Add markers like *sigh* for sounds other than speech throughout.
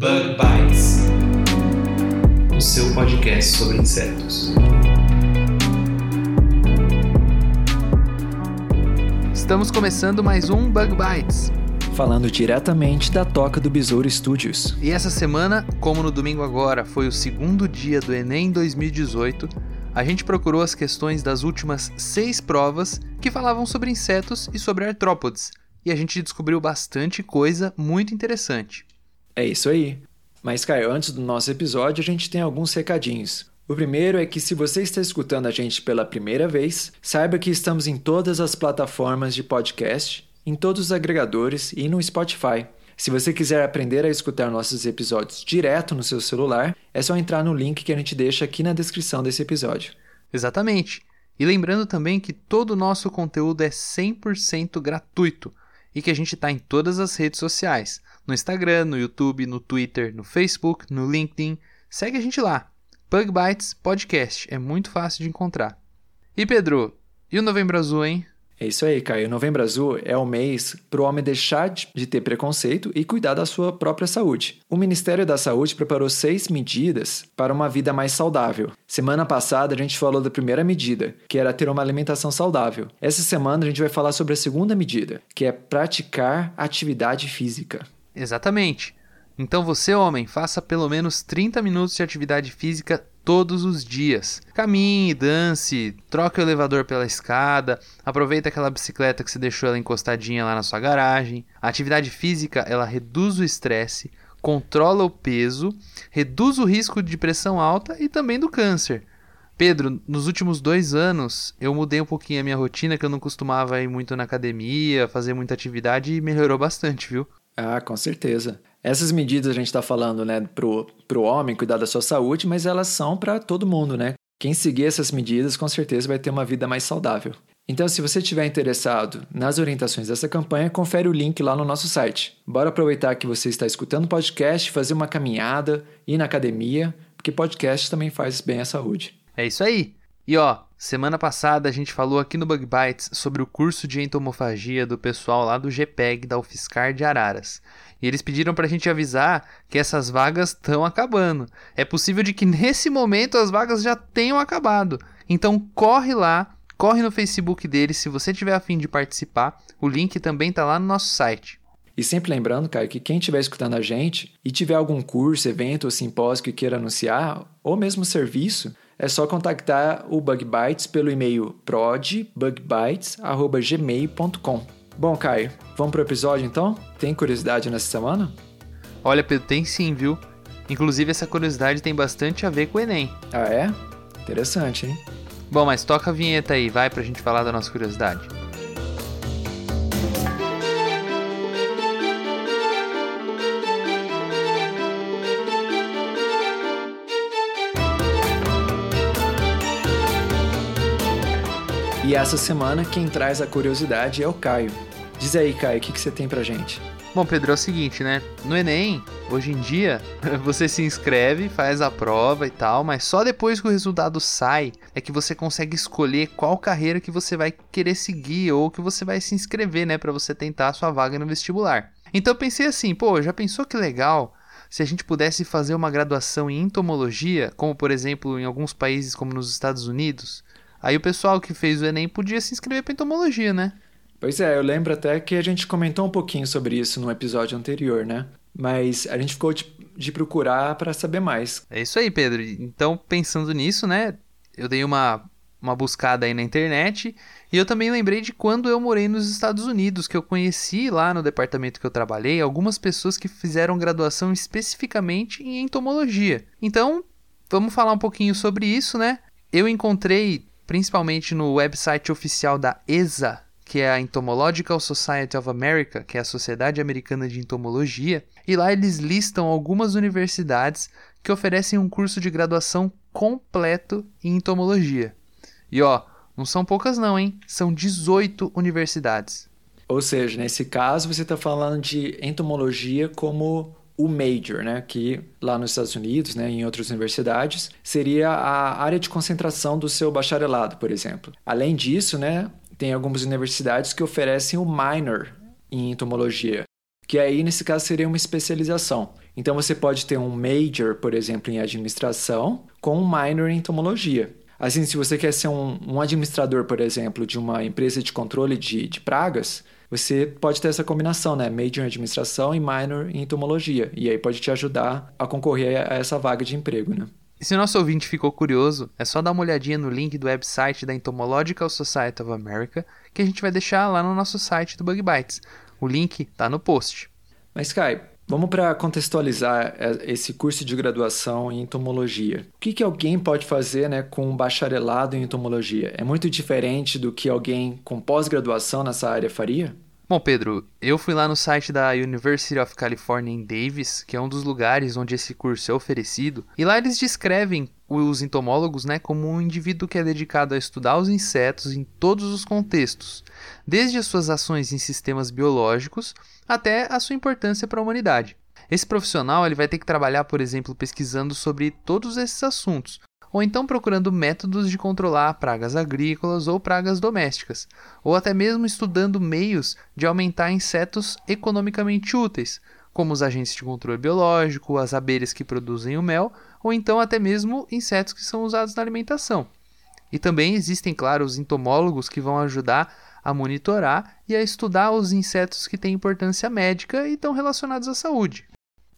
Bug Bites, o seu podcast sobre insetos. Estamos começando mais um Bug Bites. falando diretamente da Toca do Besouro Studios. E essa semana, como no domingo agora foi o segundo dia do Enem 2018, a gente procurou as questões das últimas seis provas que falavam sobre insetos e sobre artrópodes. E a gente descobriu bastante coisa muito interessante. É isso aí. Mas, Caio, antes do nosso episódio, a gente tem alguns recadinhos. O primeiro é que se você está escutando a gente pela primeira vez, saiba que estamos em todas as plataformas de podcast, em todos os agregadores e no Spotify. Se você quiser aprender a escutar nossos episódios direto no seu celular, é só entrar no link que a gente deixa aqui na descrição desse episódio. Exatamente. E lembrando também que todo o nosso conteúdo é 100% gratuito e que a gente está em todas as redes sociais: no Instagram, no YouTube, no Twitter, no Facebook, no LinkedIn. Segue a gente lá. Bug Bites Podcast. É muito fácil de encontrar. E Pedro, e o Novembro Azul, hein? É isso aí, Caio. Novembro Azul é o mês para o homem deixar de ter preconceito e cuidar da sua própria saúde. O Ministério da Saúde preparou seis medidas para uma vida mais saudável. Semana passada a gente falou da primeira medida, que era ter uma alimentação saudável. Essa semana a gente vai falar sobre a segunda medida, que é praticar atividade física. Exatamente. Então você, homem, faça pelo menos 30 minutos de atividade física todos os dias. Caminhe, dance, troque o elevador pela escada, aproveita aquela bicicleta que você deixou ela encostadinha lá na sua garagem. A atividade física, ela reduz o estresse, controla o peso, reduz o risco de pressão alta e também do câncer. Pedro, nos últimos dois anos eu mudei um pouquinho a minha rotina, que eu não costumava ir muito na academia, fazer muita atividade e melhorou bastante, viu? Ah, com certeza. Essas medidas a gente está falando, né, pro, pro homem cuidar da sua saúde, mas elas são para todo mundo, né? Quem seguir essas medidas com certeza vai ter uma vida mais saudável. Então, se você estiver interessado nas orientações dessa campanha, confere o link lá no nosso site. Bora aproveitar que você está escutando o podcast, fazer uma caminhada, ir na academia, porque podcast também faz bem à saúde. É isso aí. E ó, semana passada a gente falou aqui no Bug Bites sobre o curso de entomofagia do pessoal lá do GPEG da UFSCar de Araras. E eles pediram pra gente avisar que essas vagas estão acabando. É possível de que nesse momento as vagas já tenham acabado. Então corre lá, corre no Facebook deles se você tiver afim de participar. O link também tá lá no nosso site. E sempre lembrando, Caio, que quem estiver escutando a gente e tiver algum curso, evento ou simpósio que queira anunciar, ou mesmo serviço, é só contactar o Bug Bites pelo e-mail prodbugbites.gmail.com. Bom, Caio, vamos pro episódio então? Tem curiosidade nessa semana? Olha, Pedro, tem sim, viu? Inclusive essa curiosidade tem bastante a ver com o Enem. Ah, é? Interessante, hein? Bom, mas toca a vinheta aí, vai pra gente falar da nossa curiosidade. E essa semana quem traz a curiosidade é o Caio. Diz aí, Caio, o que, que você tem pra gente? Bom, Pedro, é o seguinte, né? No Enem, hoje em dia, *laughs* você se inscreve, faz a prova e tal, mas só depois que o resultado sai é que você consegue escolher qual carreira que você vai querer seguir ou que você vai se inscrever, né, para você tentar a sua vaga no vestibular. Então eu pensei assim, pô, já pensou que legal se a gente pudesse fazer uma graduação em entomologia, como por exemplo em alguns países como nos Estados Unidos? Aí o pessoal que fez o Enem podia se inscrever para entomologia, né? Pois é, eu lembro até que a gente comentou um pouquinho sobre isso no episódio anterior, né? Mas a gente ficou de, de procurar para saber mais. É isso aí, Pedro. Então, pensando nisso, né? Eu dei uma, uma buscada aí na internet e eu também lembrei de quando eu morei nos Estados Unidos, que eu conheci lá no departamento que eu trabalhei algumas pessoas que fizeram graduação especificamente em entomologia. Então, vamos falar um pouquinho sobre isso, né? Eu encontrei, principalmente no website oficial da ESA, que é a Entomological Society of America, que é a Sociedade Americana de Entomologia, e lá eles listam algumas universidades que oferecem um curso de graduação completo em entomologia. E ó, não são poucas não, hein? São 18 universidades. Ou seja, nesse caso você está falando de entomologia como o major, né, que lá nos Estados Unidos, né, em outras universidades, seria a área de concentração do seu bacharelado, por exemplo. Além disso, né, tem algumas universidades que oferecem o minor em entomologia, que aí nesse caso seria uma especialização. Então você pode ter um major, por exemplo, em administração, com um minor em entomologia. Assim, se você quer ser um, um administrador, por exemplo, de uma empresa de controle de, de pragas, você pode ter essa combinação, né? Major em administração e minor em entomologia. E aí pode te ajudar a concorrer a essa vaga de emprego, né? E se o nosso ouvinte ficou curioso, é só dar uma olhadinha no link do website da Entomological Society of America, que a gente vai deixar lá no nosso site do Bug Bites. O link tá no post. Mas, Kai, vamos para contextualizar é, esse curso de graduação em entomologia. O que, que alguém pode fazer né, com um bacharelado em entomologia? É muito diferente do que alguém com pós-graduação nessa área faria? Bom, Pedro, eu fui lá no site da University of California em Davis, que é um dos lugares onde esse curso é oferecido, e lá eles descrevem os entomólogos né, como um indivíduo que é dedicado a estudar os insetos em todos os contextos, desde as suas ações em sistemas biológicos até a sua importância para a humanidade. Esse profissional ele vai ter que trabalhar, por exemplo, pesquisando sobre todos esses assuntos, ou então procurando métodos de controlar pragas agrícolas ou pragas domésticas, ou até mesmo estudando meios de aumentar insetos economicamente úteis, como os agentes de controle biológico, as abelhas que produzem o mel, ou então até mesmo insetos que são usados na alimentação. E também existem, claro, os entomólogos que vão ajudar a monitorar e a estudar os insetos que têm importância médica e estão relacionados à saúde.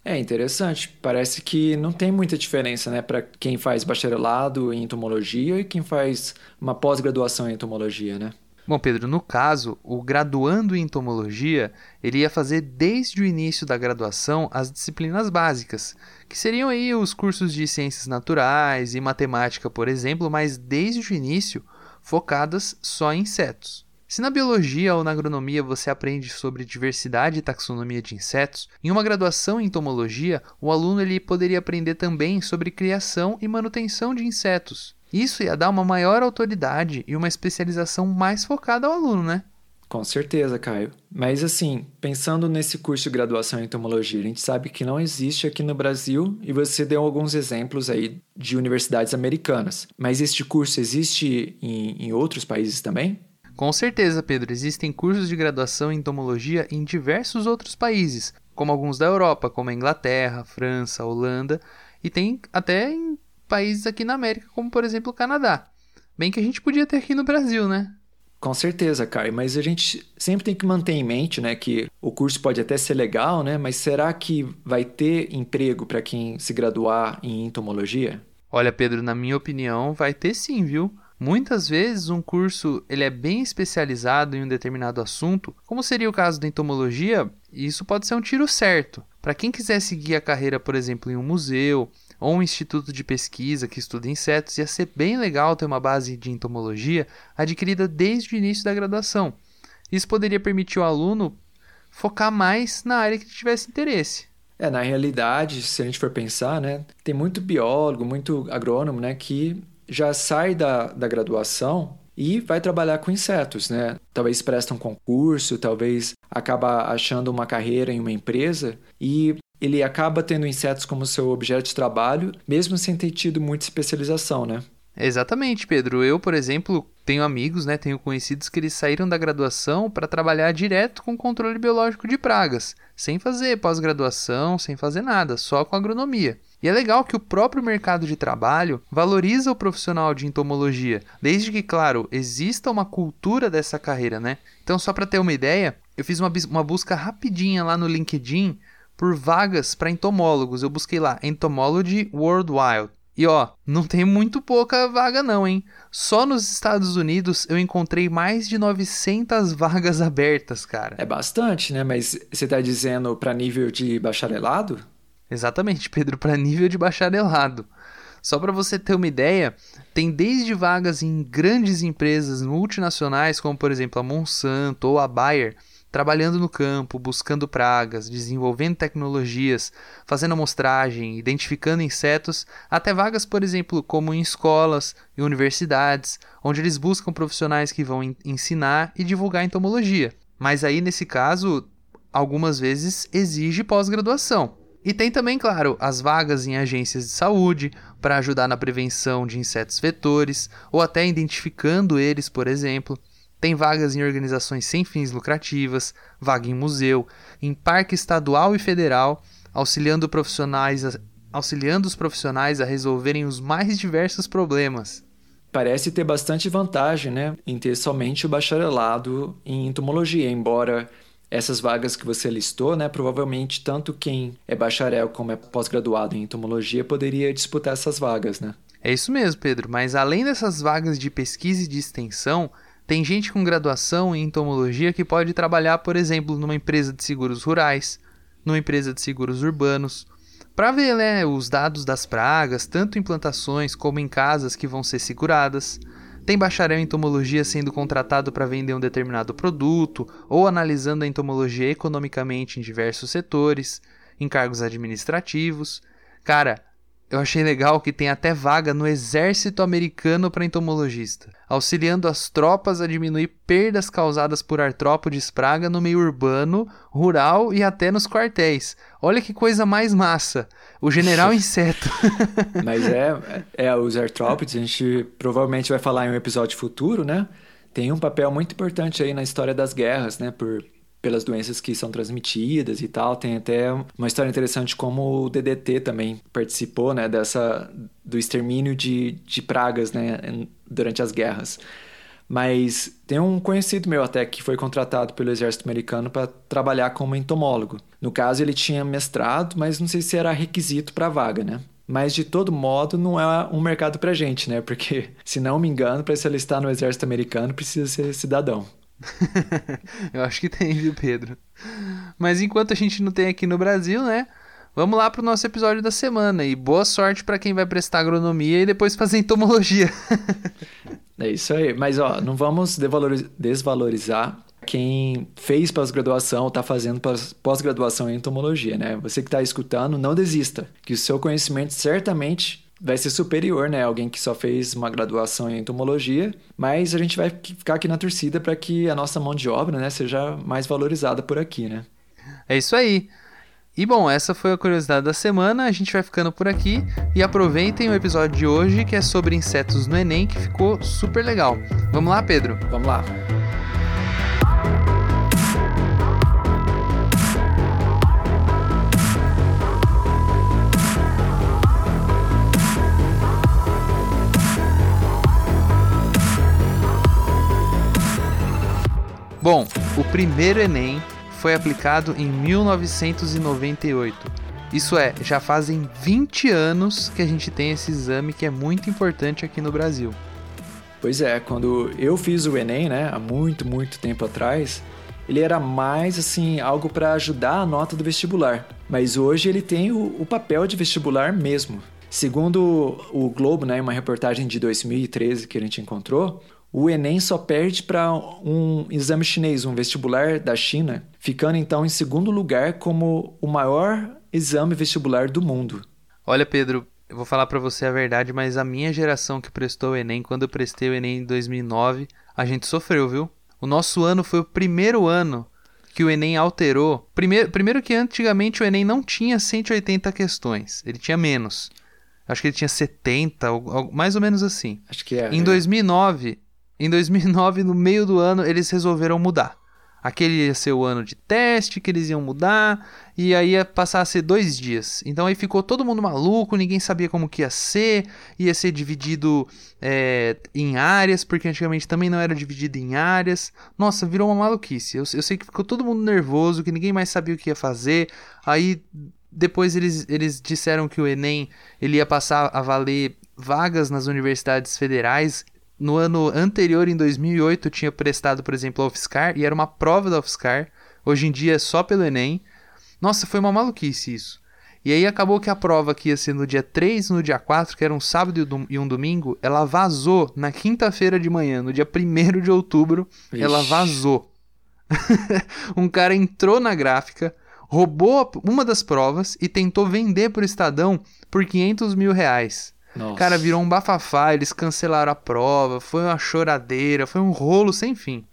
É interessante. Parece que não tem muita diferença, né, para quem faz bacharelado em entomologia e quem faz uma pós-graduação em entomologia, né? Bom, Pedro, no caso, o graduando em entomologia, ele ia fazer desde o início da graduação as disciplinas básicas, que seriam aí os cursos de ciências naturais e matemática, por exemplo, mas desde o início focadas só em insetos. Se na biologia ou na agronomia você aprende sobre diversidade e taxonomia de insetos, em uma graduação em entomologia, o aluno ele poderia aprender também sobre criação e manutenção de insetos. Isso ia dar uma maior autoridade e uma especialização mais focada ao aluno, né? Com certeza, Caio. Mas assim, pensando nesse curso de graduação em entomologia, a gente sabe que não existe aqui no Brasil e você deu alguns exemplos aí de universidades americanas. Mas este curso existe em, em outros países também? Com certeza, Pedro, existem cursos de graduação em entomologia em diversos outros países, como alguns da Europa, como a Inglaterra, França, Holanda, e tem até em países aqui na América, como por exemplo o Canadá. Bem que a gente podia ter aqui no Brasil, né? Com certeza, Caio, mas a gente sempre tem que manter em mente, né, que o curso pode até ser legal, né, mas será que vai ter emprego para quem se graduar em entomologia? Olha, Pedro, na minha opinião, vai ter sim, viu? Muitas vezes um curso ele é bem especializado em um determinado assunto, como seria o caso da entomologia, e isso pode ser um tiro certo. Para quem quiser seguir a carreira, por exemplo, em um museu ou um instituto de pesquisa que estuda insetos, ia ser bem legal ter uma base de entomologia adquirida desde o início da graduação. Isso poderia permitir o aluno focar mais na área que tivesse interesse. É, na realidade, se a gente for pensar, né, tem muito biólogo, muito agrônomo, né, que já sai da, da graduação e vai trabalhar com insetos, né? Talvez presta um concurso, talvez acaba achando uma carreira em uma empresa e ele acaba tendo insetos como seu objeto de trabalho, mesmo sem ter tido muita especialização, né? Exatamente, Pedro. Eu, por exemplo, tenho amigos, né, tenho conhecidos que eles saíram da graduação para trabalhar direto com controle biológico de pragas, sem fazer pós-graduação, sem fazer nada, só com agronomia. E é legal que o próprio mercado de trabalho valoriza o profissional de entomologia, desde que, claro, exista uma cultura dessa carreira, né? Então, só para ter uma ideia, eu fiz uma, uma busca rapidinha lá no LinkedIn por vagas para entomólogos. Eu busquei lá Entomology Worldwide. E ó, não tem muito pouca vaga não, hein? Só nos Estados Unidos eu encontrei mais de 900 *laughs* vagas abertas, cara. É bastante, né? Mas você tá dizendo para nível de bacharelado? Exatamente, Pedro, para nível de bacharelado. Só para você ter uma ideia, tem desde vagas em grandes empresas multinacionais, como por exemplo a Monsanto ou a Bayer, trabalhando no campo, buscando pragas, desenvolvendo tecnologias, fazendo amostragem, identificando insetos, até vagas, por exemplo, como em escolas e universidades, onde eles buscam profissionais que vão ensinar e divulgar entomologia. Mas aí, nesse caso, algumas vezes exige pós-graduação. E tem também, claro, as vagas em agências de saúde para ajudar na prevenção de insetos vetores ou até identificando eles, por exemplo. Tem vagas em organizações sem fins lucrativas, vaga em museu, em parque estadual e federal, auxiliando profissionais a, auxiliando os profissionais a resolverem os mais diversos problemas. Parece ter bastante vantagem, né, em ter somente o bacharelado em entomologia, embora essas vagas que você listou, né, provavelmente tanto quem é bacharel como é pós-graduado em entomologia poderia disputar essas vagas, né? É isso mesmo, Pedro, mas além dessas vagas de pesquisa e de extensão, tem gente com graduação em entomologia que pode trabalhar, por exemplo, numa empresa de seguros rurais, numa empresa de seguros urbanos, para ver né, os dados das pragas, tanto em plantações como em casas que vão ser seguradas. Tem bacharel em entomologia sendo contratado para vender um determinado produto ou analisando a entomologia economicamente em diversos setores, em cargos administrativos. Cara, eu achei legal que tem até vaga no exército americano para entomologista, auxiliando as tropas a diminuir perdas causadas por artrópodes praga no meio urbano, rural e até nos quartéis. Olha que coisa mais massa! O general *laughs* inseto. *laughs* Mas é, é, os artrópodes, a gente provavelmente vai falar em um episódio futuro, né? Tem um papel muito importante aí na história das guerras, né? Por pelas doenças que são transmitidas e tal. Tem até uma história interessante como o DDT também participou, né, dessa do extermínio de, de pragas, né, durante as guerras. Mas tem um conhecido meu até que foi contratado pelo exército americano para trabalhar como entomólogo. No caso, ele tinha mestrado, mas não sei se era requisito para a vaga, né? Mas de todo modo, não é um mercado para gente, né? Porque, *laughs* se não me engano, para se alistar no exército americano precisa ser cidadão. *laughs* Eu acho que tem, viu, Pedro? Mas enquanto a gente não tem aqui no Brasil, né? Vamos lá pro nosso episódio da semana e boa sorte para quem vai prestar agronomia e depois fazer entomologia. *laughs* é isso aí. Mas ó, não vamos desvalorizar quem fez pós-graduação ou está fazendo pós-graduação em entomologia, né? Você que está escutando, não desista, que o seu conhecimento certamente vai ser superior, né? Alguém que só fez uma graduação em entomologia, mas a gente vai ficar aqui na torcida para que a nossa mão de obra, né, seja mais valorizada por aqui, né? É isso aí. E bom, essa foi a curiosidade da semana. A gente vai ficando por aqui e aproveitem o episódio de hoje que é sobre insetos no Enem, que ficou super legal. Vamos lá, Pedro? Vamos lá. Bom, o primeiro Enem foi aplicado em 1998. Isso é, já fazem 20 anos que a gente tem esse exame que é muito importante aqui no Brasil. Pois é, quando eu fiz o Enem, né, há muito, muito tempo atrás, ele era mais assim algo para ajudar a nota do vestibular. Mas hoje ele tem o, o, papel de vestibular mesmo. Segundo o Globo, né, uma reportagem de 2013 que a gente encontrou, o Enem só perde para um exame chinês, um vestibular da China, ficando então em segundo lugar como o maior exame vestibular do mundo. Olha, Pedro, eu vou falar para você a verdade, mas a minha geração que prestou o Enem, quando eu prestei o Enem em 2009, a gente sofreu, viu? O nosso ano foi o primeiro ano que o Enem alterou. Primeiro, primeiro que antigamente o Enem não tinha 180 questões, ele tinha menos. Acho que ele tinha 70, mais ou menos assim. Acho que é. Em 2009, em 2009, no meio do ano, eles resolveram mudar. Aquele ia ser o ano de teste que eles iam mudar, e aí ia passar a ser dois dias. Então aí ficou todo mundo maluco, ninguém sabia como que ia ser, ia ser dividido é, em áreas, porque antigamente também não era dividido em áreas. Nossa, virou uma maluquice. Eu, eu sei que ficou todo mundo nervoso, que ninguém mais sabia o que ia fazer. Aí depois eles, eles disseram que o Enem ele ia passar a valer vagas nas universidades federais no ano anterior, em 2008, eu tinha prestado, por exemplo, a UFSCar e era uma prova da UFSCar. Hoje em dia é só pelo Enem. Nossa, foi uma maluquice isso. E aí acabou que a prova que ia ser no dia 3 e no dia 4, que era um sábado e um domingo, ela vazou na quinta-feira de manhã, no dia 1 de outubro, Ixi. ela vazou. *laughs* um cara entrou na gráfica, roubou uma das provas e tentou vender pro Estadão por 500 mil reais. Nossa. Cara, virou um bafafá, eles cancelaram a prova, foi uma choradeira, foi um rolo sem fim.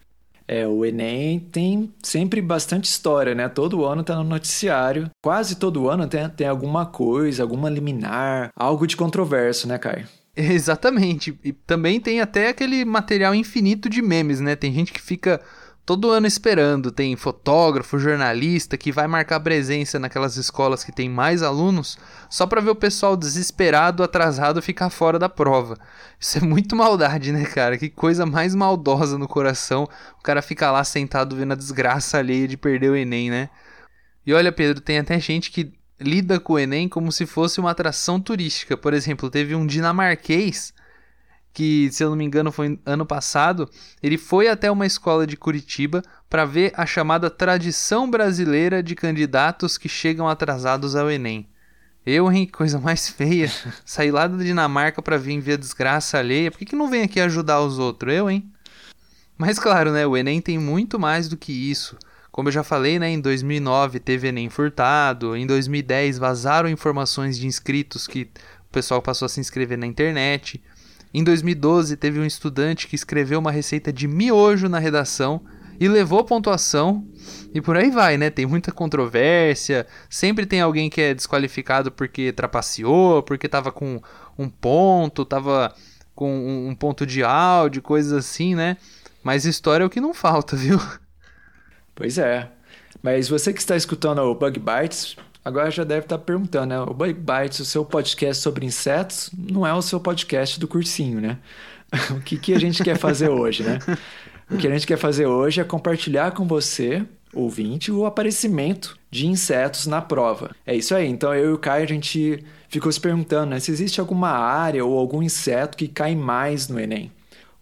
É, o Enem tem sempre bastante história, né? Todo ano tá no noticiário. Quase todo ano tem, tem alguma coisa, alguma liminar, algo de controverso, né, Caio? *laughs* Exatamente. E também tem até aquele material infinito de memes, né? Tem gente que fica todo ano esperando. Tem fotógrafo, jornalista que vai marcar presença naquelas escolas que tem mais alunos só para ver o pessoal desesperado, atrasado ficar fora da prova. Isso é muito maldade, né, cara? Que coisa mais maldosa no coração. O cara fica lá sentado vendo a desgraça alheia de perder o Enem, né? E olha, Pedro, tem até gente que lida com o Enem como se fosse uma atração turística. Por exemplo, teve um dinamarquês que, se eu não me engano, foi ano passado, ele foi até uma escola de Curitiba para ver a chamada tradição brasileira de candidatos que chegam atrasados ao Enem. Eu, hein, coisa mais feia. *laughs* Sair lá da Dinamarca para vir ver a desgraça alheia. Por que, que não vem aqui ajudar os outros? Eu, hein? Mas claro, né, o Enem tem muito mais do que isso. Como eu já falei, né, em 2009 teve Enem furtado, em 2010 vazaram informações de inscritos que o pessoal passou a se inscrever na internet. Em 2012, teve um estudante que escreveu uma receita de miojo na redação e levou pontuação. E por aí vai, né? Tem muita controvérsia. Sempre tem alguém que é desqualificado porque trapaceou, porque tava com um ponto, tava com um ponto de áudio, coisas assim, né? Mas história é o que não falta, *laughs* viu? Pois é. Mas você que está escutando o Bug Bites, Agora já deve estar perguntando, né? O Bug Bites, o seu podcast sobre insetos, não é o seu podcast do cursinho, né? *laughs* o que, que a gente quer fazer hoje, né? O que a gente quer fazer hoje é compartilhar com você, ouvinte, o aparecimento de insetos na prova. É isso aí. Então eu e o Caio, a gente ficou se perguntando né, se existe alguma área ou algum inseto que cai mais no Enem.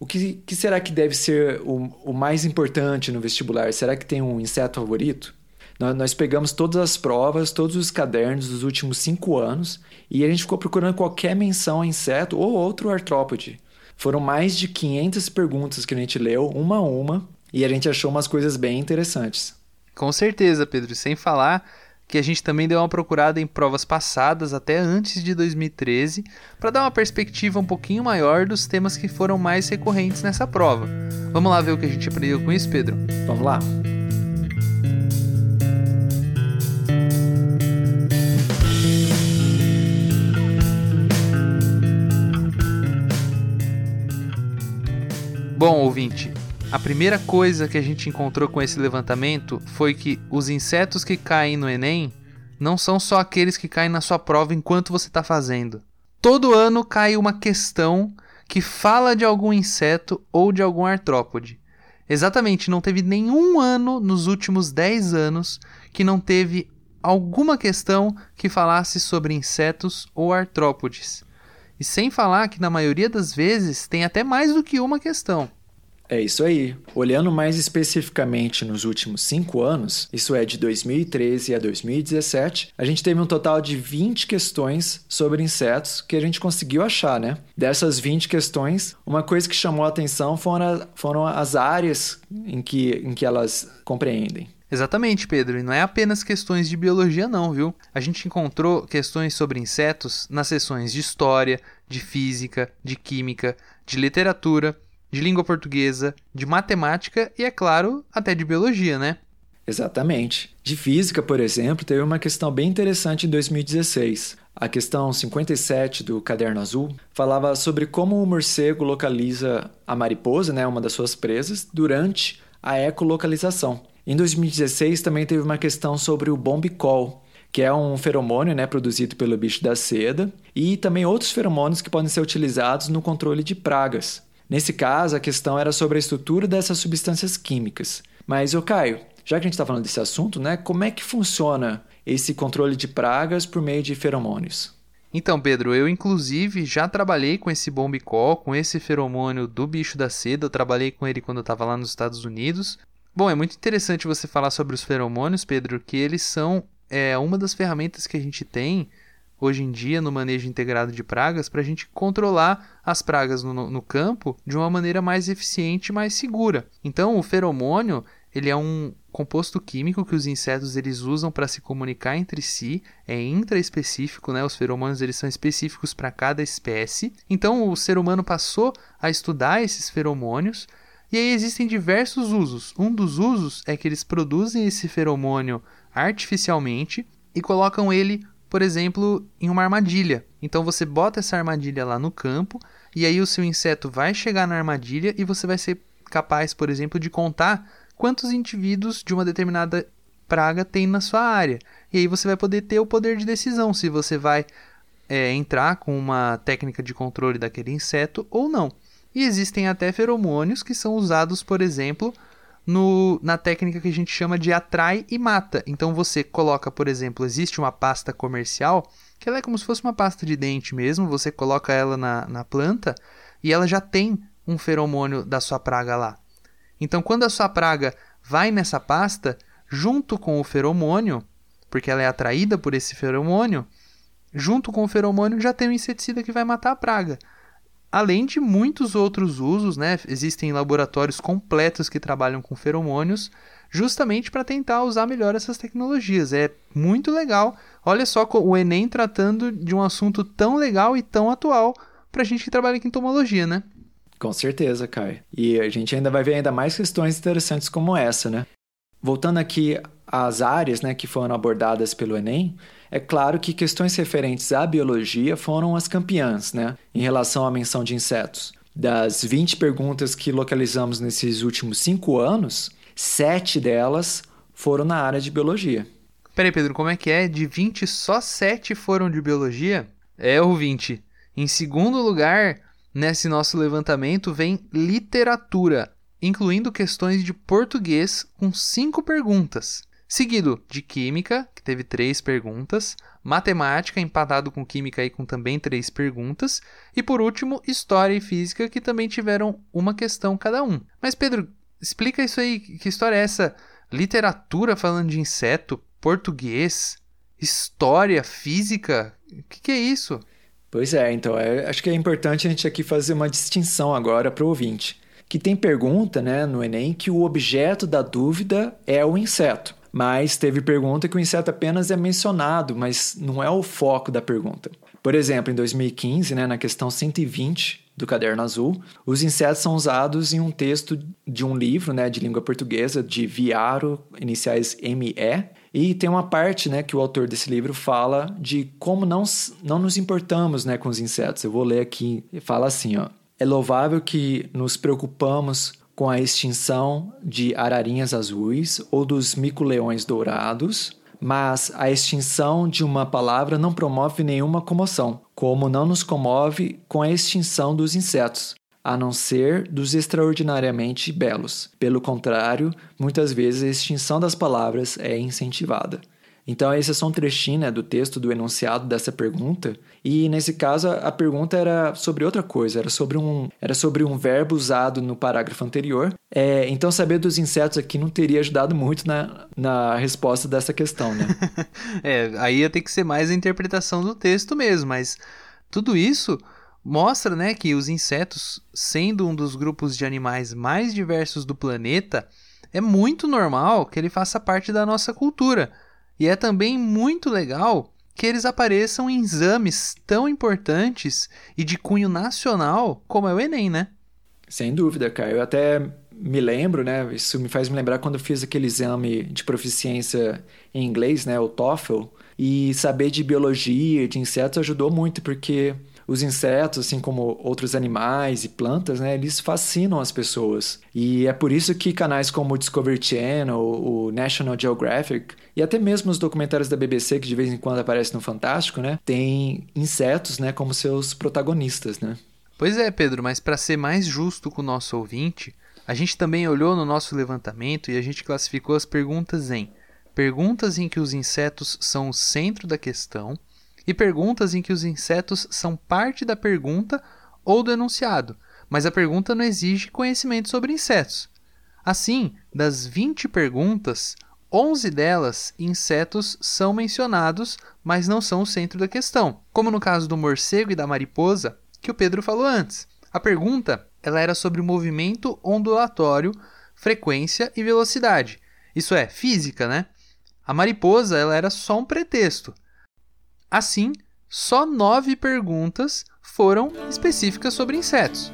O que, que será que deve ser o, o mais importante no vestibular? Será que tem um inseto favorito? Nós pegamos todas as provas, todos os cadernos dos últimos cinco anos e a gente ficou procurando qualquer menção a inseto ou outro artrópode. Foram mais de 500 perguntas que a gente leu, uma a uma, e a gente achou umas coisas bem interessantes. Com certeza, Pedro. Sem falar que a gente também deu uma procurada em provas passadas, até antes de 2013, para dar uma perspectiva um pouquinho maior dos temas que foram mais recorrentes nessa prova. Vamos lá ver o que a gente aprendeu com isso, Pedro? Vamos lá. Bom, ouvinte, a primeira coisa que a gente encontrou com esse levantamento foi que os insetos que caem no Enem não são só aqueles que caem na sua prova enquanto você está fazendo. Todo ano cai uma questão que fala de algum inseto ou de algum artrópode. Exatamente, não teve nenhum ano nos últimos 10 anos que não teve alguma questão que falasse sobre insetos ou artrópodes. E sem falar que na maioria das vezes tem até mais do que uma questão. É isso aí. Olhando mais especificamente nos últimos cinco anos, isso é de 2013 a 2017, a gente teve um total de 20 questões sobre insetos que a gente conseguiu achar, né? Dessas 20 questões, uma coisa que chamou a atenção foram, foram as áreas em que, em que elas compreendem. Exatamente, Pedro, e não é apenas questões de biologia, não, viu? A gente encontrou questões sobre insetos nas sessões de história, de física, de química, de literatura, de língua portuguesa, de matemática e, é claro, até de biologia, né? Exatamente. De física, por exemplo, teve uma questão bem interessante em 2016. A questão 57 do Caderno Azul falava sobre como o morcego localiza a mariposa, né, uma das suas presas, durante a ecolocalização. Em 2016 também teve uma questão sobre o bombicol, que é um feromônio né, produzido pelo bicho da seda, e também outros feromônios que podem ser utilizados no controle de pragas. Nesse caso, a questão era sobre a estrutura dessas substâncias químicas. Mas, ô Caio, já que a gente está falando desse assunto, né, como é que funciona esse controle de pragas por meio de feromônios? Então, Pedro, eu inclusive já trabalhei com esse bombicol, com esse feromônio do bicho da seda. Eu trabalhei com ele quando eu estava lá nos Estados Unidos. Bom, é muito interessante você falar sobre os feromônios, Pedro, que eles são é, uma das ferramentas que a gente tem hoje em dia no manejo integrado de pragas para a gente controlar as pragas no, no campo de uma maneira mais eficiente e mais segura. Então, o feromônio ele é um composto químico que os insetos eles usam para se comunicar entre si, é intraespecífico, né? Os feromônios eles são específicos para cada espécie. Então o ser humano passou a estudar esses feromônios e aí existem diversos usos. Um dos usos é que eles produzem esse feromônio artificialmente e colocam ele, por exemplo, em uma armadilha. Então você bota essa armadilha lá no campo e aí o seu inseto vai chegar na armadilha e você vai ser capaz, por exemplo, de contar quantos indivíduos de uma determinada praga tem na sua área. E aí você vai poder ter o poder de decisão se você vai é, entrar com uma técnica de controle daquele inseto ou não. E existem até feromônios que são usados, por exemplo, no, na técnica que a gente chama de atrai e mata. Então você coloca, por exemplo, existe uma pasta comercial que ela é como se fosse uma pasta de dente mesmo, você coloca ela na, na planta e ela já tem um feromônio da sua praga lá. Então, quando a sua praga vai nessa pasta, junto com o feromônio, porque ela é atraída por esse feromônio, junto com o feromônio já tem um inseticida que vai matar a praga. Além de muitos outros usos, né? Existem laboratórios completos que trabalham com feromônios, justamente para tentar usar melhor essas tecnologias. É muito legal. Olha só o Enem tratando de um assunto tão legal e tão atual para a gente que trabalha em entomologia, né? Com certeza, Kai. E a gente ainda vai ver ainda mais questões interessantes como essa, né? Voltando aqui às áreas né, que foram abordadas pelo Enem, é claro que questões referentes à biologia foram as campeãs, né, em relação à menção de insetos. Das 20 perguntas que localizamos nesses últimos cinco anos, sete delas foram na área de biologia. Peraí, Pedro, como é que é? De 20, só 7 foram de biologia? É, o 20. Em segundo lugar, Nesse nosso levantamento vem literatura, incluindo questões de português com cinco perguntas, seguido de química, que teve três perguntas, matemática, empatado com química e com também três perguntas, e por último, história e física, que também tiveram uma questão cada um. Mas Pedro, explica isso aí, que história é essa? Literatura falando de inseto, português, história, física? O que, que é isso? Pois é, então é, acho que é importante a gente aqui fazer uma distinção agora para o ouvinte. Que tem pergunta né, no Enem que o objeto da dúvida é o inseto. Mas teve pergunta que o inseto apenas é mencionado, mas não é o foco da pergunta. Por exemplo, em 2015, né, na questão 120 do Caderno Azul, os insetos são usados em um texto de um livro né, de língua portuguesa de Viaro, iniciais ME, e tem uma parte né, que o autor desse livro fala de como não, não nos importamos né, com os insetos. Eu vou ler aqui. Fala assim: ó, é louvável que nos preocupamos com a extinção de ararinhas azuis ou dos mico-leões dourados, mas a extinção de uma palavra não promove nenhuma comoção, como não nos comove com a extinção dos insetos, a não ser dos extraordinariamente belos. Pelo contrário, muitas vezes a extinção das palavras é incentivada. Então, esse é só um trechinho né, do texto do enunciado dessa pergunta. E nesse caso, a pergunta era sobre outra coisa, era sobre um, era sobre um verbo usado no parágrafo anterior. É, então, saber dos insetos aqui não teria ajudado muito na, na resposta dessa questão, né? *laughs* é, aí ia ter que ser mais a interpretação do texto mesmo, mas tudo isso mostra né, que os insetos, sendo um dos grupos de animais mais diversos do planeta, é muito normal que ele faça parte da nossa cultura. E é também muito legal que eles apareçam em exames tão importantes e de cunho nacional como é o Enem, né? Sem dúvida, cara. Eu até me lembro, né? Isso me faz me lembrar quando eu fiz aquele exame de proficiência em inglês, né? O TOEFL. E saber de biologia, de insetos ajudou muito, porque os insetos, assim como outros animais e plantas, né, eles fascinam as pessoas. E é por isso que canais como o Discovery Channel, o National Geographic e até mesmo os documentários da BBC que de vez em quando aparecem no Fantástico, né, tem insetos, né, como seus protagonistas, né? Pois é, Pedro, mas para ser mais justo com o nosso ouvinte, a gente também olhou no nosso levantamento e a gente classificou as perguntas em perguntas em que os insetos são o centro da questão, e perguntas em que os insetos são parte da pergunta ou do enunciado, mas a pergunta não exige conhecimento sobre insetos. Assim, das 20 perguntas, 11 delas, insetos são mencionados, mas não são o centro da questão, como no caso do morcego e da mariposa, que o Pedro falou antes. A pergunta ela era sobre o movimento ondulatório frequência e velocidade. Isso é, física, né? A mariposa ela era só um pretexto. Assim, só nove perguntas foram específicas sobre insetos.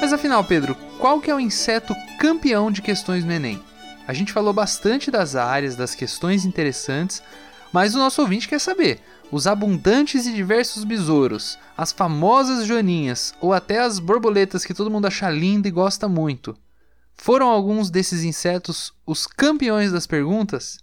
Mas afinal, Pedro, qual que é o inseto campeão de questões no Enem? A gente falou bastante das áreas, das questões interessantes, mas o nosso ouvinte quer saber: os abundantes e diversos besouros, as famosas joaninhas ou até as borboletas que todo mundo acha linda e gosta muito. Foram alguns desses insetos os campeões das perguntas?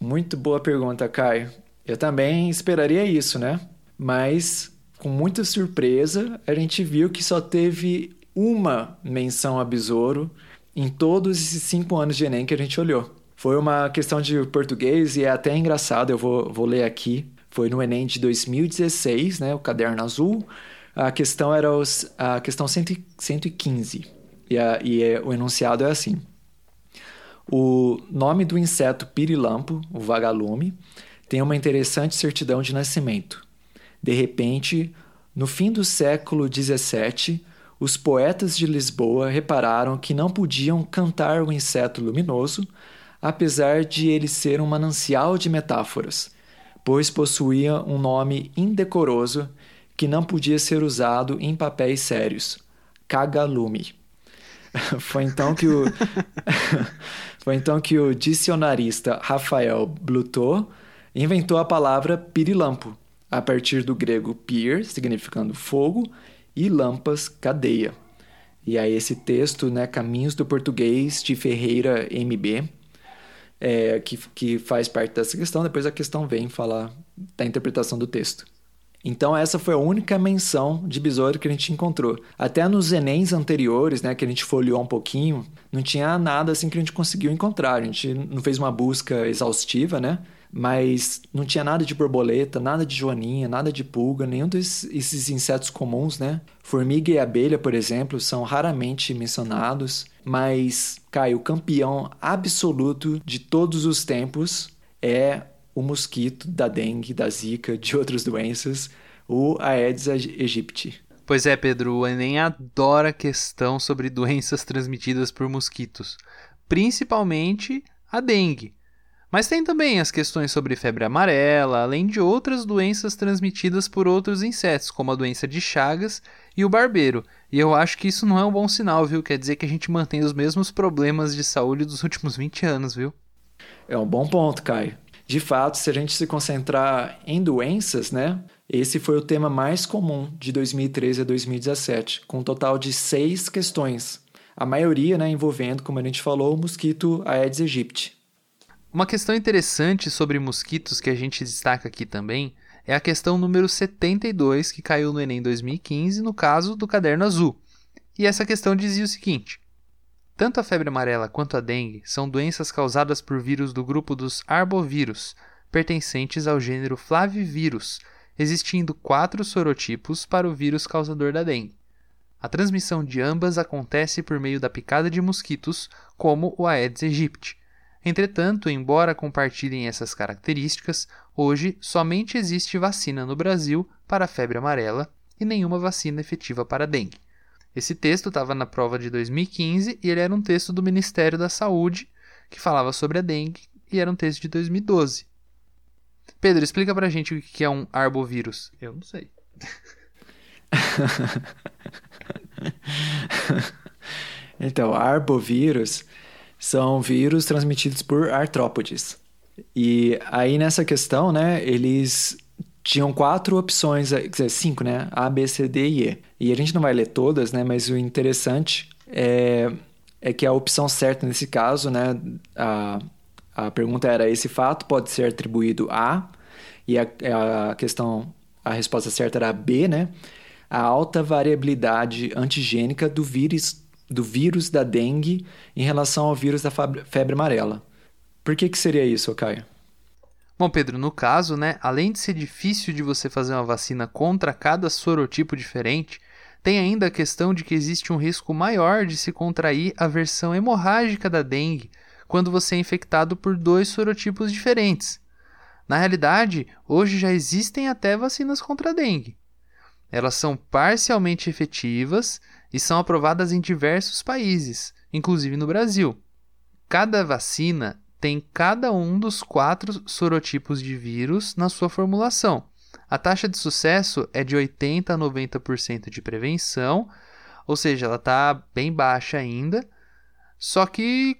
Muito boa pergunta, Caio. Eu também esperaria isso, né? Mas, com muita surpresa, a gente viu que só teve uma menção a besouro em todos esses cinco anos de Enem que a gente olhou. Foi uma questão de português e é até engraçado, eu vou, vou ler aqui. Foi no Enem de 2016, né, o caderno azul. A questão era os, a questão 115. E, a, e é, o enunciado é assim. O nome do inseto pirilampo, o vagalume, tem uma interessante certidão de nascimento. De repente, no fim do século XVII, os poetas de Lisboa repararam que não podiam cantar o inseto luminoso, apesar de ele ser um manancial de metáforas, pois possuía um nome indecoroso que não podia ser usado em papéis sérios: cagalume. *laughs* Foi então que o *laughs* Foi então que o dicionarista Rafael Blutot inventou a palavra pirilampo, a partir do grego pir, significando fogo, e lampas, cadeia. E aí esse texto, né, Caminhos do Português de Ferreira MB, é, que, que faz parte dessa questão, depois a questão vem falar da interpretação do texto. Então essa foi a única menção de besouro que a gente encontrou. Até nos Enems anteriores, né, que a gente folheou um pouquinho, não tinha nada assim que a gente conseguiu encontrar. A gente não fez uma busca exaustiva, né? Mas não tinha nada de borboleta, nada de joaninha, nada de pulga, nenhum desses insetos comuns, né? Formiga e abelha, por exemplo, são raramente mencionados, mas, Caio, o campeão absoluto de todos os tempos é o mosquito da dengue, da zika, de outras doenças, o Aedes aegypti. Pois é, Pedro, o Enem adora questão sobre doenças transmitidas por mosquitos, principalmente a dengue. Mas tem também as questões sobre febre amarela, além de outras doenças transmitidas por outros insetos, como a doença de Chagas e o barbeiro. E eu acho que isso não é um bom sinal, viu? Quer dizer que a gente mantém os mesmos problemas de saúde dos últimos 20 anos, viu? É um bom ponto, Caio. De fato, se a gente se concentrar em doenças, né? Esse foi o tema mais comum de 2013 a 2017, com um total de seis questões. A maioria né, envolvendo, como a gente falou, o mosquito Aedes aegypti. Uma questão interessante sobre mosquitos que a gente destaca aqui também é a questão número 72 que caiu no Enem 2015, no caso do caderno azul. E essa questão dizia o seguinte: tanto a febre amarela quanto a dengue são doenças causadas por vírus do grupo dos arbovírus, pertencentes ao gênero Flavivirus, existindo quatro sorotipos para o vírus causador da dengue. A transmissão de ambas acontece por meio da picada de mosquitos, como o Aedes aegypti. Entretanto, embora compartilhem essas características, hoje somente existe vacina no Brasil para a febre amarela e nenhuma vacina efetiva para a dengue. Esse texto estava na prova de 2015 e ele era um texto do Ministério da Saúde que falava sobre a dengue e era um texto de 2012. Pedro, explica pra gente o que é um arbovírus. Eu não sei. *laughs* então, arbovírus são vírus transmitidos por artrópodes. E aí nessa questão, né, eles tinham quatro opções, quer dizer, cinco, né? A, B, C, D e E. E a gente não vai ler todas, né? Mas o interessante é, é que a opção certa nesse caso, né? A, a pergunta era: esse fato pode ser atribuído a. E a, a questão, a resposta certa era B, né? A alta variabilidade antigênica do vírus, do vírus da dengue em relação ao vírus da febre amarela. Por que, que seria isso, Caio? Bom, Pedro, no caso, né, além de ser difícil de você fazer uma vacina contra cada sorotipo diferente, Tem ainda a questão de que existe um risco maior de se contrair a versão hemorrágica da dengue quando você é infectado por dois sorotipos diferentes. Na realidade, hoje já existem até vacinas contra a dengue. Elas são parcialmente efetivas e são aprovadas em diversos países, inclusive no Brasil. Cada vacina tem cada um dos quatro sorotipos de vírus na sua formulação. A taxa de sucesso é de 80 a 90% de prevenção, ou seja, ela está bem baixa ainda. Só que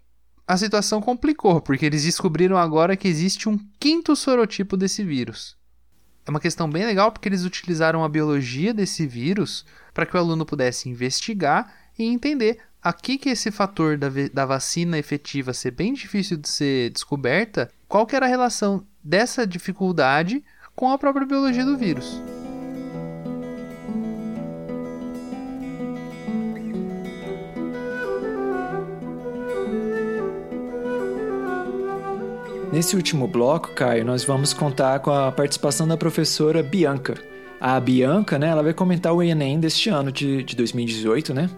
a situação complicou, porque eles descobriram agora que existe um quinto sorotipo desse vírus. É uma questão bem legal porque eles utilizaram a biologia desse vírus para que o aluno pudesse investigar e entender aqui que esse fator da, da vacina efetiva ser bem difícil de ser descoberta, qual que era a relação dessa dificuldade com a própria biologia do vírus. Nesse último bloco, Caio, nós vamos contar com a participação da professora Bianca. A Bianca, né, ela vai comentar o Enem deste ano de, de 2018, né?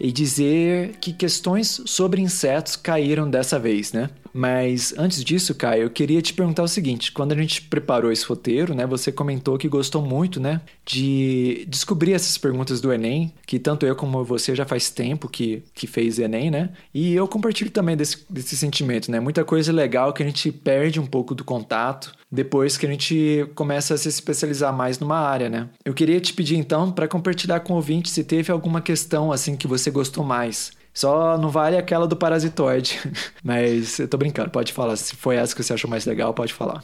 e dizer que questões sobre insetos caíram dessa vez, né? Mas antes disso, Caio, eu queria te perguntar o seguinte: quando a gente preparou esse roteiro, né, você comentou que gostou muito, né, de descobrir essas perguntas do Enem, que tanto eu como você já faz tempo que, que fez Enem, né? E eu compartilho também desse, desse sentimento, né? Muita coisa legal que a gente perde um pouco do contato depois que a gente começa a se especializar mais numa área, né? Eu queria te pedir então para compartilhar com o ouvinte se teve alguma questão assim que você gostou mais. Só não vale aquela do parasitoide. *laughs* Mas eu tô brincando, pode falar. Se foi essa que você achou mais legal, pode falar.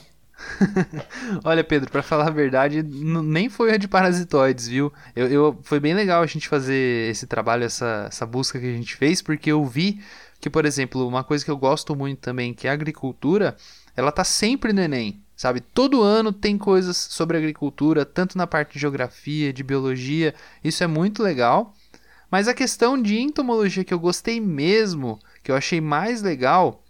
*laughs* Olha, Pedro, para falar a verdade, nem foi a de parasitoides, viu? Eu, eu, foi bem legal a gente fazer esse trabalho, essa, essa busca que a gente fez, porque eu vi que, por exemplo, uma coisa que eu gosto muito também, que é a agricultura, ela tá sempre no Enem. Sabe, todo ano tem coisas sobre agricultura, tanto na parte de geografia, de biologia, isso é muito legal. Mas a questão de entomologia que eu gostei mesmo, que eu achei mais legal,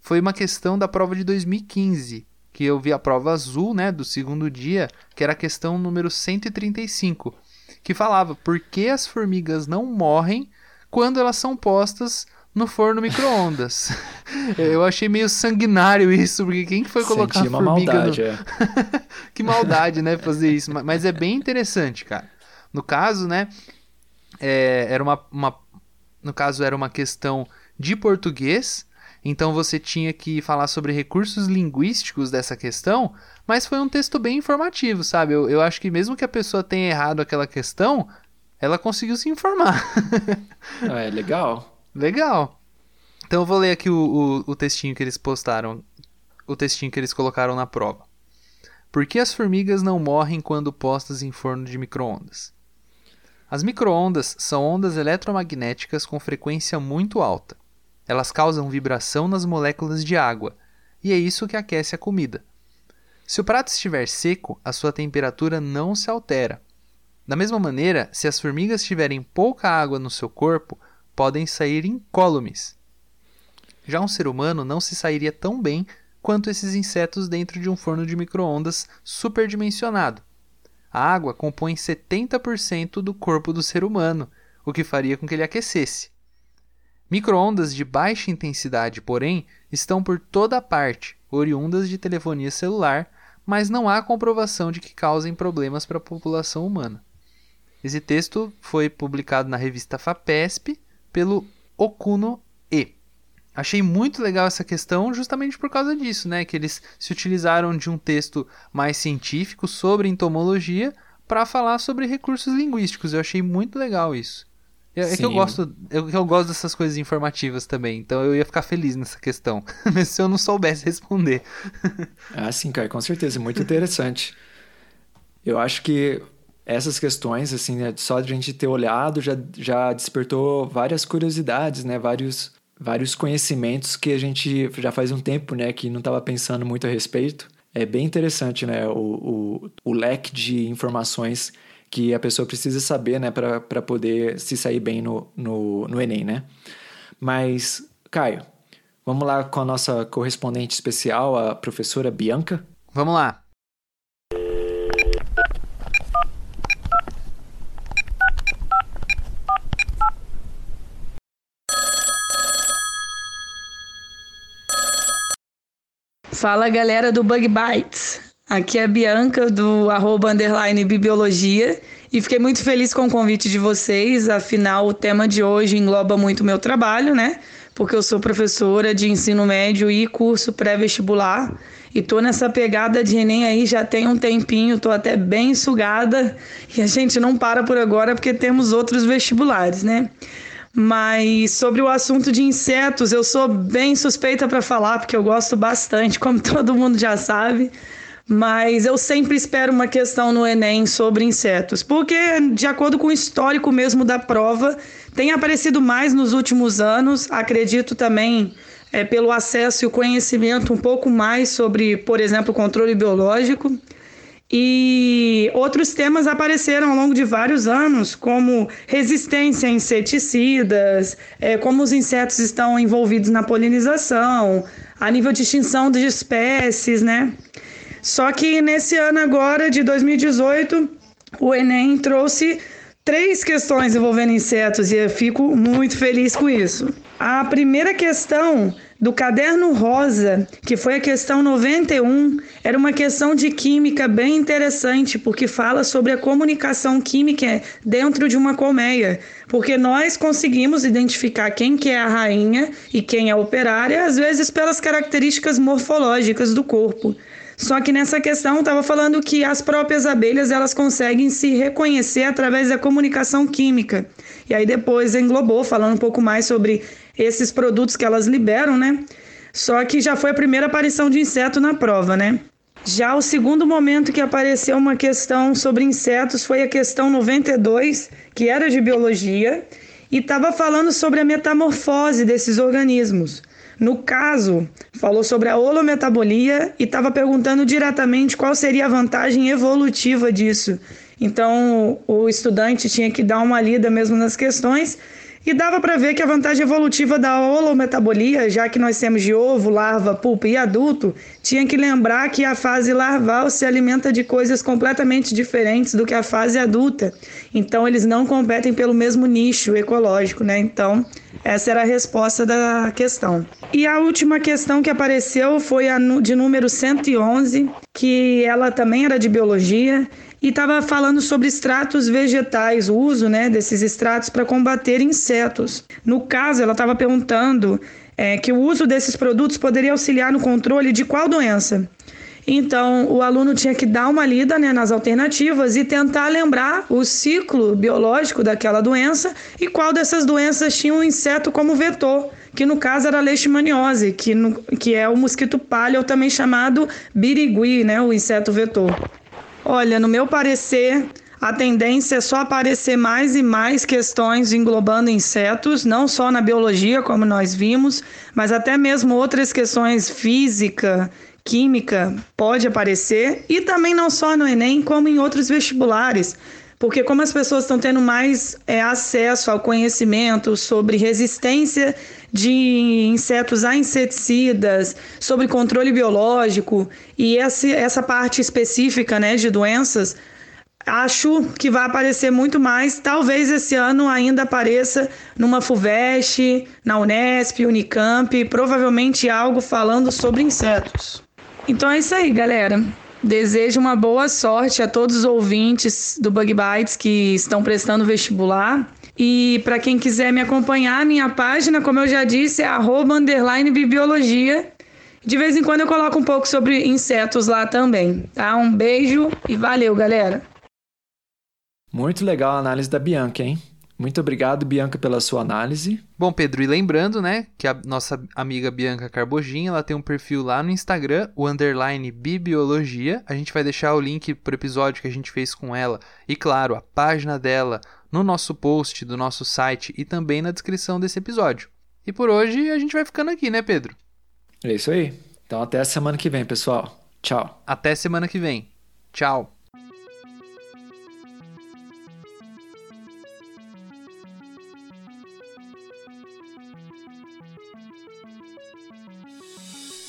foi uma questão da prova de 2015, que eu vi a prova azul, né, do segundo dia, que era a questão número 135, que falava por que as formigas não morrem quando elas são postas no forno micro-ondas. *laughs* eu achei meio sanguinário isso, porque quem que foi colocar Senti uma formiga maldade, no... é. *laughs* que maldade, né, fazer isso. Mas é bem interessante, cara. No caso, né, é, era uma, uma... No caso, era uma questão de português, então você tinha que falar sobre recursos linguísticos dessa questão, mas foi um texto bem informativo, sabe? Eu, eu acho que mesmo que a pessoa tenha errado aquela questão, ela conseguiu se informar. *laughs* ah, é legal. Legal. Então eu vou ler aqui o, o, o textinho que eles postaram, o textinho que eles colocaram na prova. Por que as formigas não morrem quando postas em forno de microondas? As microondas são ondas eletromagnéticas com frequência muito alta. Elas causam vibração nas moléculas de água, e é isso que aquece a comida. Se o prato estiver seco, a sua temperatura não se altera. Da mesma maneira, se as formigas tiverem pouca água no seu corpo, podem sair incólumes. Já um ser humano não se sairia tão bem quanto esses insetos dentro de um forno de microondas superdimensionado. A água compõe 70% do corpo do ser humano, o que faria com que ele aquecesse. Microondas de baixa intensidade, porém, estão por toda parte, oriundas de telefonia celular, mas não há comprovação de que causem problemas para a população humana. Esse texto foi publicado na revista FAPESP pelo Okuno E. Achei muito legal essa questão justamente por causa disso, né? Que eles se utilizaram de um texto mais científico sobre entomologia para falar sobre recursos linguísticos. Eu achei muito legal isso. É, é que eu gosto, eu, eu gosto dessas coisas informativas também, então eu ia ficar feliz nessa questão, *laughs* mesmo se eu não soubesse responder. *laughs* ah, sim, cara, com certeza, muito interessante. Eu acho que essas questões, assim, né, só de a gente ter olhado já, já despertou várias curiosidades, né? Vários, vários conhecimentos que a gente já faz um tempo, né? Que não estava pensando muito a respeito. É bem interessante, né? O, o, o leque de informações que a pessoa precisa saber, né? Para poder se sair bem no, no, no Enem, né? Mas, Caio, vamos lá com a nossa correspondente especial, a professora Bianca? Vamos lá. Fala galera do Bug Bites. Aqui é a Bianca do arroba underline e fiquei muito feliz com o convite de vocês. Afinal, o tema de hoje engloba muito o meu trabalho, né? Porque eu sou professora de ensino médio e curso pré-vestibular e tô nessa pegada de Enem aí já tem um tempinho, tô até bem sugada e a gente não para por agora porque temos outros vestibulares, né? Mas sobre o assunto de insetos, eu sou bem suspeita para falar, porque eu gosto bastante, como *laughs* todo mundo já sabe. Mas eu sempre espero uma questão no Enem sobre insetos, porque, de acordo com o histórico mesmo da prova, tem aparecido mais nos últimos anos. Acredito também é, pelo acesso e o conhecimento um pouco mais sobre, por exemplo, controle biológico. E outros temas apareceram ao longo de vários anos, como resistência a inseticidas, é, como os insetos estão envolvidos na polinização, a nível de extinção de espécies, né? Só que nesse ano agora, de 2018, o Enem trouxe três questões envolvendo insetos e eu fico muito feliz com isso. A primeira questão do caderno rosa, que foi a questão 91, era uma questão de química bem interessante, porque fala sobre a comunicação química dentro de uma colmeia, porque nós conseguimos identificar quem que é a rainha e quem é a operária, às vezes pelas características morfológicas do corpo. Só que nessa questão estava falando que as próprias abelhas elas conseguem se reconhecer através da comunicação química. E aí depois englobou falando um pouco mais sobre esses produtos que elas liberam, né? Só que já foi a primeira aparição de inseto na prova, né? Já o segundo momento que apareceu uma questão sobre insetos foi a questão 92, que era de biologia, e estava falando sobre a metamorfose desses organismos. No caso, falou sobre a holometabolia e estava perguntando diretamente qual seria a vantagem evolutiva disso. Então, o estudante tinha que dar uma lida mesmo nas questões e dava para ver que a vantagem evolutiva da holometabolia, já que nós temos de ovo, larva, pulpa e adulto, tinha que lembrar que a fase larval se alimenta de coisas completamente diferentes do que a fase adulta. Então eles não competem pelo mesmo nicho ecológico, né? Então, essa era a resposta da questão. E a última questão que apareceu foi a de número 111, que ela também era de biologia e estava falando sobre extratos vegetais, o uso né, desses extratos para combater insetos. No caso, ela estava perguntando é, que o uso desses produtos poderia auxiliar no controle de qual doença. Então, o aluno tinha que dar uma lida né, nas alternativas e tentar lembrar o ciclo biológico daquela doença e qual dessas doenças tinha um inseto como vetor, que no caso era a leishmaniose, que, no, que é o mosquito palha, também chamado birigui, né, o inseto vetor. Olha, no meu parecer, a tendência é só aparecer mais e mais questões englobando insetos, não só na biologia, como nós vimos, mas até mesmo outras questões física, química pode aparecer, e também não só no Enem, como em outros vestibulares. Porque como as pessoas estão tendo mais é, acesso ao conhecimento sobre resistência de insetos a inseticidas, sobre controle biológico e essa, essa parte específica né, de doenças, acho que vai aparecer muito mais. Talvez esse ano ainda apareça numa FUVEST, na Unesp, Unicamp, provavelmente algo falando sobre insetos. Então é isso aí, galera. Desejo uma boa sorte a todos os ouvintes do Bug Bites que estão prestando vestibular. E para quem quiser me acompanhar, minha página, como eu já disse, é underline bibiologia. De vez em quando eu coloco um pouco sobre insetos lá também, tá? Um beijo e valeu, galera. Muito legal a análise da Bianca, hein? Muito obrigado, Bianca, pela sua análise. Bom, Pedro, e lembrando, né, que a nossa amiga Bianca Carbogin, ela tem um perfil lá no Instagram, o underline Bibiologia. A gente vai deixar o link pro episódio que a gente fez com ela e, claro, a página dela no nosso post do nosso site e também na descrição desse episódio. E por hoje a gente vai ficando aqui, né, Pedro? É isso aí. Então até a semana que vem, pessoal. Tchau. Até semana que vem. Tchau.